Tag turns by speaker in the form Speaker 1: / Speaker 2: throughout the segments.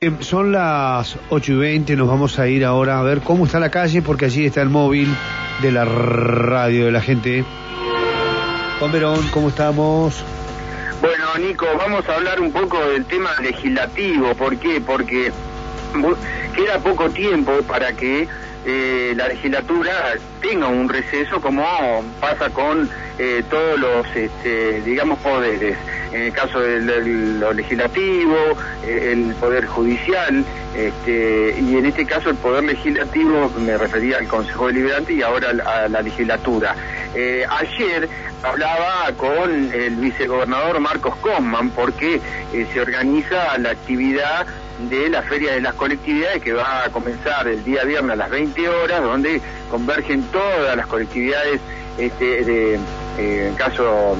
Speaker 1: Eh, Son las 8 y 20, nos vamos a ir ahora a ver cómo está la calle, porque allí está el móvil de la radio de la gente. Juan Verón, ¿cómo estamos?
Speaker 2: Bueno, Nico, vamos a hablar un poco del tema legislativo. ¿Por qué? Porque queda poco tiempo para que eh, la legislatura tenga un receso como pasa con eh, todos los, este, digamos, poderes. En el caso del- lo legislativo, eh, el poder judicial, este, y en este caso el poder legislativo, me refería al Consejo Deliberante y ahora a la legislatura. Eh, ayer hablaba con el vicegobernador Marcos Comman porque se organiza la actividad de la Feria de las Colectividades que va a comenzar el día viernes a las 20 horas, donde convergen todas las colectividades, este, de, eh, en caso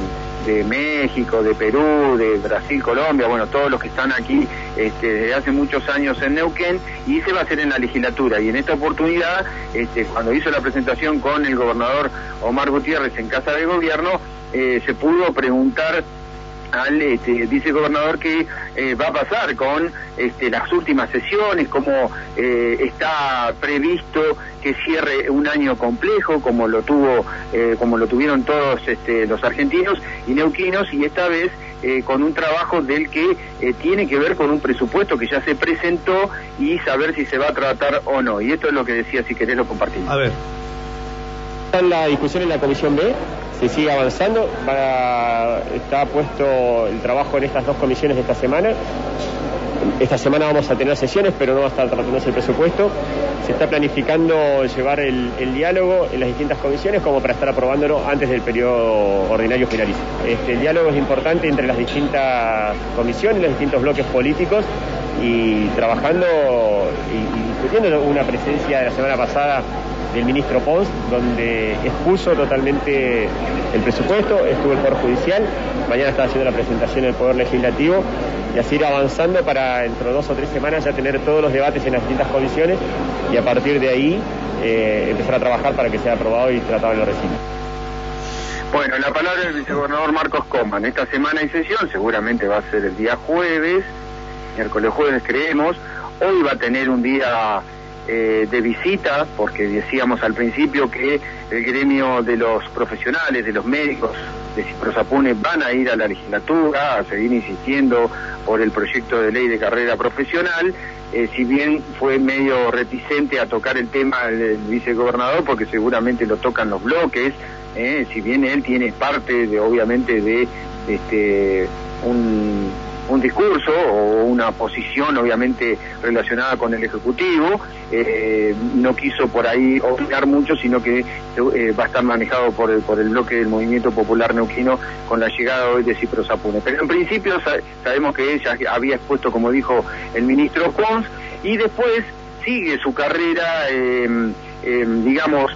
Speaker 2: de México, de Perú, de Brasil, Colombia, bueno, todos los que están aquí este, desde hace muchos años en Neuquén, y se va a hacer en la legislatura. Y en esta oportunidad, este, cuando hizo la presentación con el gobernador Omar Gutiérrez en Casa de Gobierno, eh, se pudo preguntar al este, vicegobernador qué eh, va a pasar con este, las últimas sesiones, cómo eh, está previsto que cierre un año complejo, como lo tuvo, eh, como lo tuvieron todos este, los argentinos y neuquinos, y esta vez eh, con un trabajo del que eh, tiene que ver con un presupuesto que ya se presentó y saber si se va a tratar o no. Y esto es lo que decía, si querés lo compartimos.
Speaker 1: A ver,
Speaker 3: en la discusión en la Comisión B, se sigue avanzando, va- está puesto el trabajo en estas dos comisiones de esta semana. Esta semana vamos a tener sesiones, pero no va a estar tratándose el presupuesto. Se está planificando llevar el, diálogo en las distintas comisiones como para estar aprobándolo antes del periodo ordinario finalice. Este, el diálogo es importante entre las distintas comisiones, los distintos bloques políticos y trabajando y una presencia de la semana pasada del ministro Pons, donde expuso totalmente el presupuesto, estuvo el Poder Judicial, mañana está haciendo la presentación del Poder Legislativo y así ir avanzando para dentro de dos o tres semanas ya tener todos los debates en las distintas comisiones y a partir de ahí eh, empezar a trabajar para que sea aprobado y tratado en los recintos.
Speaker 2: Bueno, la palabra del vicegobernador Marcos Coman. Esta semana hay sesión, seguramente va a ser el día jueves, miércoles jueves creemos. Hoy va a tener un día eh, de visita, porque decíamos al principio que el gremio de los profesionales, de los médicos de Ciprosapune van a ir a la legislatura a seguir insistiendo por el proyecto de ley de carrera profesional. Eh, si bien fue medio reticente a tocar el tema del vicegobernador, porque seguramente lo tocan los bloques, eh, si bien él tiene parte de, obviamente, de este, un, un discurso o una posición, obviamente, relacionada con el Ejecutivo, eh, no quiso por ahí obligar mucho, sino que eh, va a estar manejado por el, por el bloque del Movimiento Popular Neuquino con la llegada hoy de Cipro Sapune. Pero en principio sa- sabemos que ella había expuesto, como dijo el ministro Pons, y después sigue su carrera, eh, eh, digamos,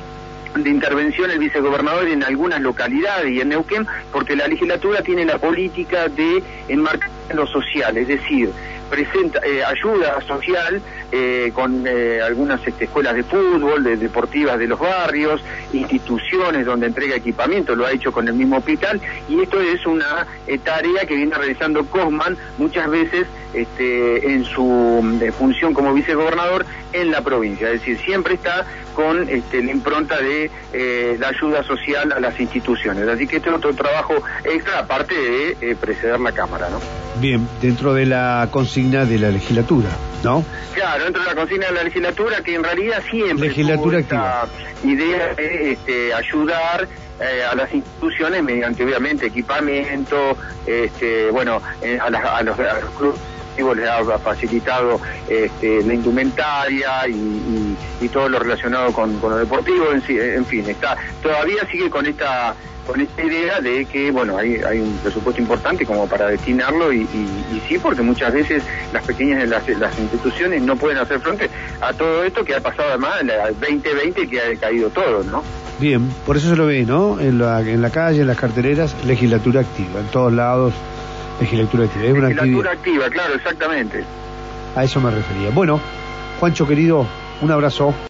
Speaker 2: de intervención el vicegobernador en algunas localidades y en Neuquén, porque la legislatura tiene la política de enmarcar lo social, es decir, presenta eh, ayuda social eh, con eh, algunas este, escuelas de fútbol, de deportivas de los barrios, instituciones donde entrega equipamiento, lo ha hecho con el mismo hospital, y esto es una tarea que viene realizando Cosman muchas veces este, en su función como vicegobernador en la provincia, es decir, siempre está con este, la impronta de la ayuda social a las instituciones. Así que este es otro trabajo extra, aparte de preceder la Cámara, ¿no?
Speaker 1: bien, dentro de la consigna de la legislatura, ¿no?
Speaker 2: Claro, dentro de la consigna de la legislatura, que en realidad siempre
Speaker 1: Legislatura
Speaker 2: esta idea de este, ayudar eh, a las instituciones mediante, obviamente, equipamiento, este, bueno, eh, a, las- a los, a los clubes deportivos les ha facilitado este, la indumentaria y, y- y todo lo relacionado con, lo deportivo, en, en fin, está todavía sigue con esta con esta idea de que, bueno, hay, hay un presupuesto importante como para destinarlo y, y- sí, porque muchas veces las pequeñas las, las instituciones no pueden hacer frente a todo esto que ha pasado además en la 2020 que ha caído todo, ¿no?
Speaker 1: Bien, por eso se lo ve, ¿no? En la, en la calle, en las carteleras, legislatura activa, en todos lados, legislatura activa. Es una
Speaker 2: Legislatura activa, claro, exactamente.
Speaker 1: A eso me refería. Bueno, Juancho querido, un abrazo.